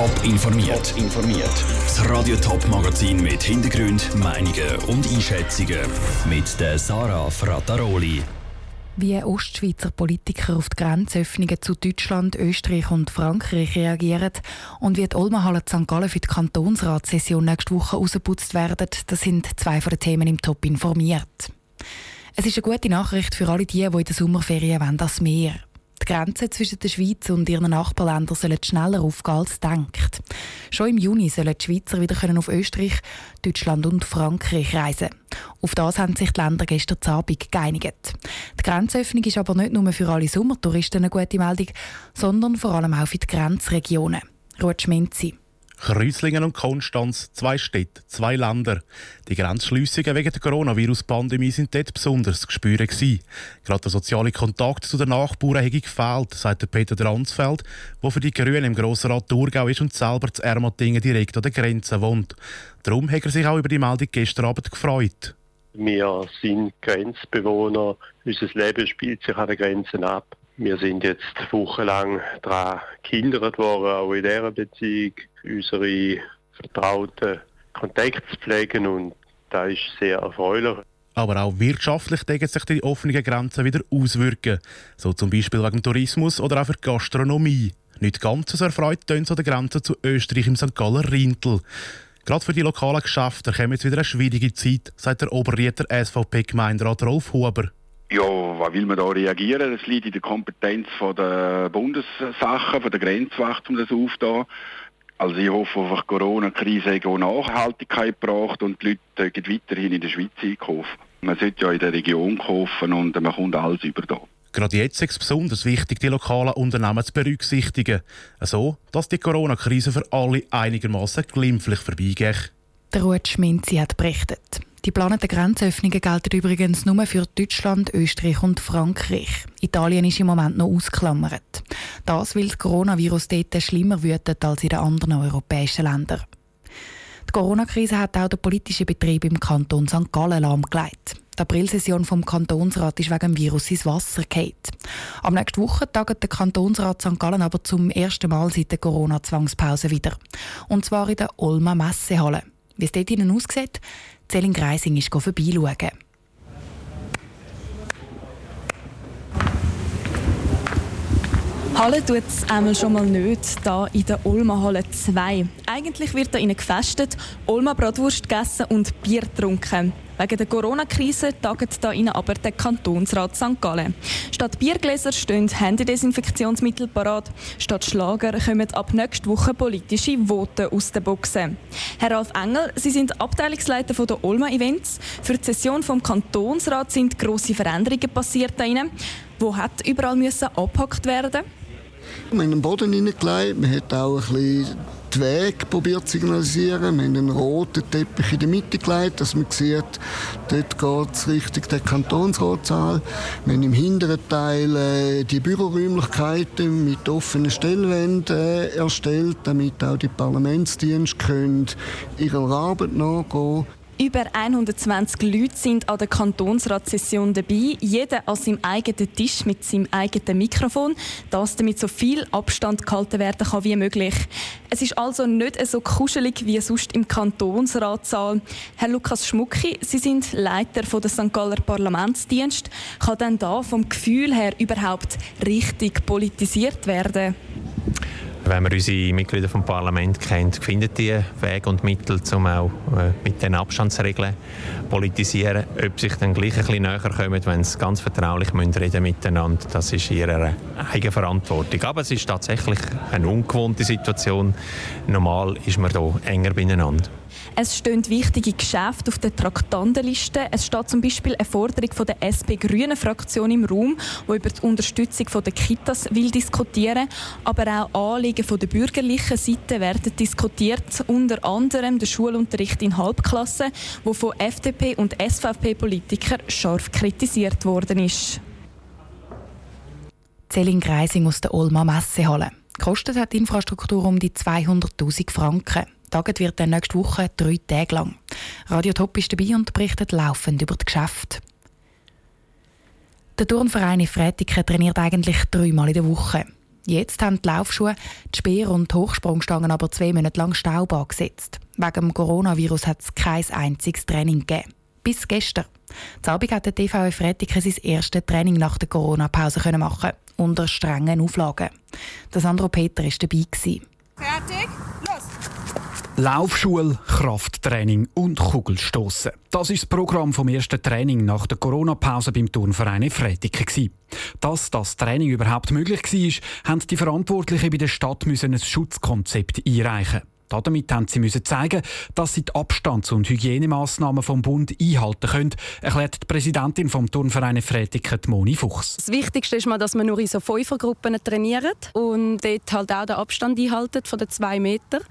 Top informiert. informiert. Das Radio Top Magazin mit Hintergrund, Meinungen und Einschätzungen mit der Sarah Frataroli. Wie Ostschweizer Politiker auf die Grenzöffnungen zu Deutschland, Österreich und Frankreich reagieren und wie die Olmenhalle St. Gallen für die Kantonsratssession nächste Woche ausgeputzt werden, das sind zwei von den Themen im Top informiert. Es ist eine gute Nachricht für alle die, die in der Sommerferien wollen, das Meer. Die Grenzen zwischen der Schweiz und ihren Nachbarländern sollen schneller aufgehen als denkt. Schon im Juni sollen die Schweizer wieder auf Österreich, Deutschland und Frankreich reisen. Auf das haben sich die Länder gestern Abend geeinigt. Die Grenzöffnung ist aber nicht nur für alle Sommertouristen eine gute Meldung, sondern vor allem auch für die Grenzregionen. Ruth Schminzi. Kreuzlingen und Konstanz, zwei Städte, zwei Länder. Die Grenzschliessungen wegen der Coronavirus-Pandemie sind dort besonders zu spüren. Gerade der soziale Kontakt zu den Nachbarn hätte gefehlt, sagt Peter Dransfeld, der für die Grünen im Grossen Rat Thurgau ist und selber zu Ermatingen direkt an der Grenze wohnt. Darum hat er sich auch über die Meldung gestern Abend gefreut. Wir sind Grenzbewohner. Unser Leben spielt sich an den Grenzen ab. Wir sind jetzt wochenlang daran gehindert worden, auch in dieser Beziehung unsere vertrauten Kontakte zu pflegen und das ist sehr erfreulich. Aber auch wirtschaftlich decken sich die offenen Grenzen wieder auswirken. So zum Beispiel wegen Tourismus oder auch für die Gastronomie. Nicht ganz so erfreut tun an der Grenze zu Österreich im St. Galler Rintel. Gerade für die lokalen Geschäfte kommt jetzt wieder eine schwierige Zeit, sagt der Oberrieter SVP-Gemeinderat Rolf Huber. Ja, was will man da reagieren? Das liegt in der Kompetenz von der Bundessachen, von der Grenzwacht, um das aufzunehmen. Also ich hoffe einfach, die Corona-Krise hat auch Nachhaltigkeit gebracht und die Leute gehen weiterhin in der Schweiz einkaufen. Man sollte ja in der Region kaufen und man kommt alles über da. Gerade jetzt ist es besonders wichtig, die lokalen Unternehmen zu berücksichtigen. So, dass die Corona-Krise für alle einigermaßen glimpflich vorbeigeht. Der Ruth Schminzi hat berichtet. Die geplanten Grenzöffnungen gelten übrigens nur für Deutschland, Österreich und Frankreich. Italien ist im Moment noch ausgeklammert. Das, weil das Coronavirus dort schlimmer wütet als in den anderen europäischen Ländern. Die Corona-Krise hat auch den politischen Betrieb im Kanton St. Gallen lahmgelegt. Die Aprilsession vom Kantonsrat ist wegen dem Virus ins Wasser gefallen. Am nächsten Woche tagt der Kantonsrat St. Gallen aber zum ersten Mal seit der Corona-Zwangspause wieder. Und zwar in der Olma Messehalle. Wie es dort innen aussieht, Celine Greising ist vorbeischauen. Halle tut es einmal schon mal nicht, hier in der Olma Halle 2. Eigentlich wird da innen gefestet, Olma Bratwurst gegessen und Bier getrunken. Wegen der Corona-Krise tagt da innen aber der Kantonsrat St. Gallen. Statt Biergläser stehen Handydesinfektionsmittel parat. Statt Schlager kommen ab nächster Woche politische Voten aus den Boxen. Herr Ralf Engel, Sie sind Abteilungsleiter der Olma Events. Für die Session vom Kantonsrat sind grosse Veränderungen passiert da innen. Wo hat überall müssen abgehackt werden? Wir haben den Boden hineingelegt, man hat auch ein bisschen die Wege probiert zu signalisieren. Wir haben einen roten Teppich in der Mitte gelegt, dass man sieht, dort geht es Richtung der Kantonsratssaal. Wir haben im hinteren Teil äh, die Büroräumlichkeiten mit offenen Stellwänden äh, erstellt, damit auch die Parlamentsdienste können ihrer Arbeit nachgehen können. Über 120 Leute sind an der Kantonsratssession dabei, jeder an seinem eigenen Tisch mit seinem eigenen Mikrofon, das damit so viel Abstand gehalten werden kann wie möglich. Es ist also nicht so kuschelig wie sonst im Kantonsratssaal. Herr Lukas Schmucki, Sie sind Leiter des St. Galler Parlamentsdienst. Kann denn da vom Gefühl her überhaupt richtig politisiert werden? Wenn man unsere Mitglieder vom Parlament kennt, findet die Wege und Mittel, um auch äh, mit den Abstandsregeln politisieren. Ob sich dann gleich ein bisschen näher kommen, wenn sie ganz vertraulich müssen reden miteinander, das ist ihre Eigenverantwortung. Aber es ist tatsächlich eine ungewohnte Situation. Normal ist man hier enger beieinander. Es stehen wichtige Geschäfte auf der Traktandenliste. Es steht zum Beispiel eine Forderung von der SP-Grünen-Fraktion im Raum, die über die Unterstützung der Kitas will diskutieren Aber auch Anliegen von der bürgerlichen Seite werden diskutiert, unter anderem der Schulunterricht in Halbklassen, wo von FDP und SVP-Politikern scharf kritisiert worden ist. Celine Greising aus der Olma Messehalle. Kostet hat die Infrastruktur um die 200.000 Franken. Taget wird dann nächste Woche drei Tage lang. Radio Top ist dabei und berichtet laufend über das Geschäft. Der Turnverein in Frätiken trainiert eigentlich dreimal in der Woche. Jetzt haben die Laufschuhe, die Speer- und Hochsprungstangen aber zwei Monate lang Staub angesetzt. Wegen dem Coronavirus hat es kein einziges Training gegeben. Bis gestern. Zu Abend hat der TVF Freitag sein erstes Training nach der Corona-Pause machen unter strengen Auflagen. Der Sandro Peter war dabei. Los! Laufschule, Krafttraining und Kugelstoßen. Das ist das Programm vom ersten Training nach der Corona-Pause beim Turnverein Freitag. Dass das Training überhaupt möglich war, haben die Verantwortlichen bei der Stadt ein Schutzkonzept einreichen. Damit haben sie müssen zeigen, dass sie die Abstands- und Hygienemaßnahmen vom Bund einhalten können, erklärt die Präsidentin vom Turnverein Freitiken, Moni Fuchs. Das Wichtigste ist mal, dass man nur in so Fünfergruppen trainiert und dort halt auch den Abstand einhalten von den zwei Metern.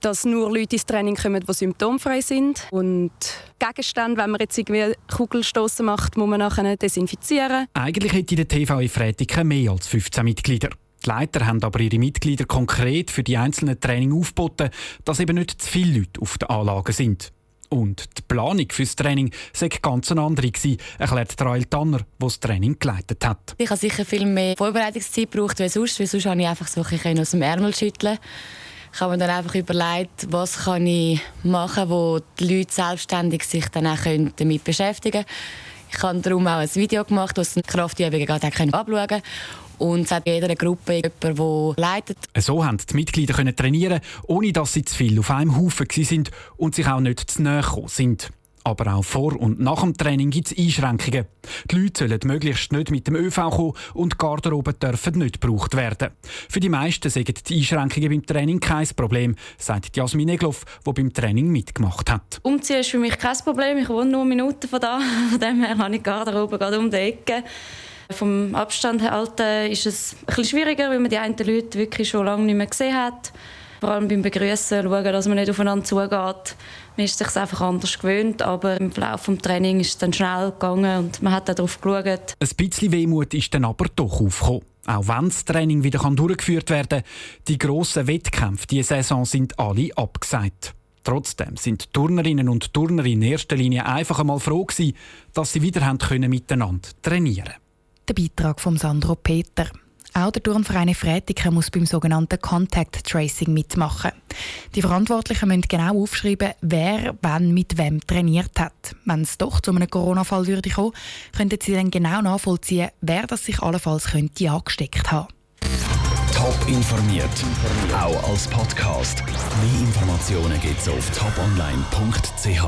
Dass nur Leute ins Training kommen, die symptomfrei sind. Und Gegenstände, wenn man jetzt irgendwie Kugelstoßen macht, muss man nachher desinfizieren. Eigentlich hätte der TV Freitiken mehr als 15 Mitglieder. Die Leiter haben aber ihre Mitglieder konkret für die einzelnen Training aufgeboten, dass eben nicht zu viele Leute auf den Anlagen sind. Und die Planung für das Training sei ganz eine andere gewesen, erklärt Rael Tanner, der das Training geleitet hat. Ich habe sicher viel mehr Vorbereitungszeit gebraucht als sonst, weil sonst habe ich einfach so ein aus dem Ärmel schütteln. Ich habe mir dann einfach überlegt, was kann ich machen, wo die Leute selbstständig sich dann auch damit beschäftigen können. Ich habe darum auch ein Video gemacht, das Kraftübungen gerade anschauen konnte. Und es hat jeder Gruppe jemanden, der leitet. So haben die Mitglieder können trainieren, ohne dass sie zu viel auf einem Haufen waren und sich auch nicht zu nahe gekommen sind. Aber auch vor und nach dem Training gibt es Einschränkungen. Die Leute sollen möglichst nicht mit dem ÖV kommen und die Garderobe dürfen nicht gebraucht werden. Für die meisten sind die Einschränkungen beim Training kein Problem, sagt Jasmin Egloff, die beim Training mitgemacht hat. Umziehen ist für mich kein Problem. Ich wohne nur Minuten von da. Von dem her habe ich die Garderobe gerade um die Ecke. Vom Abstand halten ist es ein bisschen schwieriger, weil man die einen Leute wirklich schon lange nicht mehr gesehen hat. Vor allem beim Begrüßen schauen, dass man nicht aufeinander zugeht. Man ist sich einfach anders gewöhnt, aber im Verlauf des Trainings ist es dann schnell gegangen und man hat darauf geschaut. Ein bisschen Wehmut ist dann aber doch aufgekommen. Auch wenn das Training wieder durchgeführt werden kann, die grossen Wettkämpfe diese Saison sind alle abgesagt. Trotzdem sind Turnerinnen und Turner in erster Linie einfach einmal froh gewesen, dass sie wieder haben können miteinander trainieren Der Beitrag von Sandro Peter. Auch der Turnverein Frätiken muss beim sogenannten Contact Tracing mitmachen. Die Verantwortlichen müssen genau aufschreiben, wer wann mit wem trainiert hat. Wenn es doch zu einem Corona-Fall würde kommen, könnten sie dann genau nachvollziehen, wer das sich allenfalls könnte angesteckt haben. Top informiert, auch als Podcast. Mehr Informationen gibt es auf toponline.ch.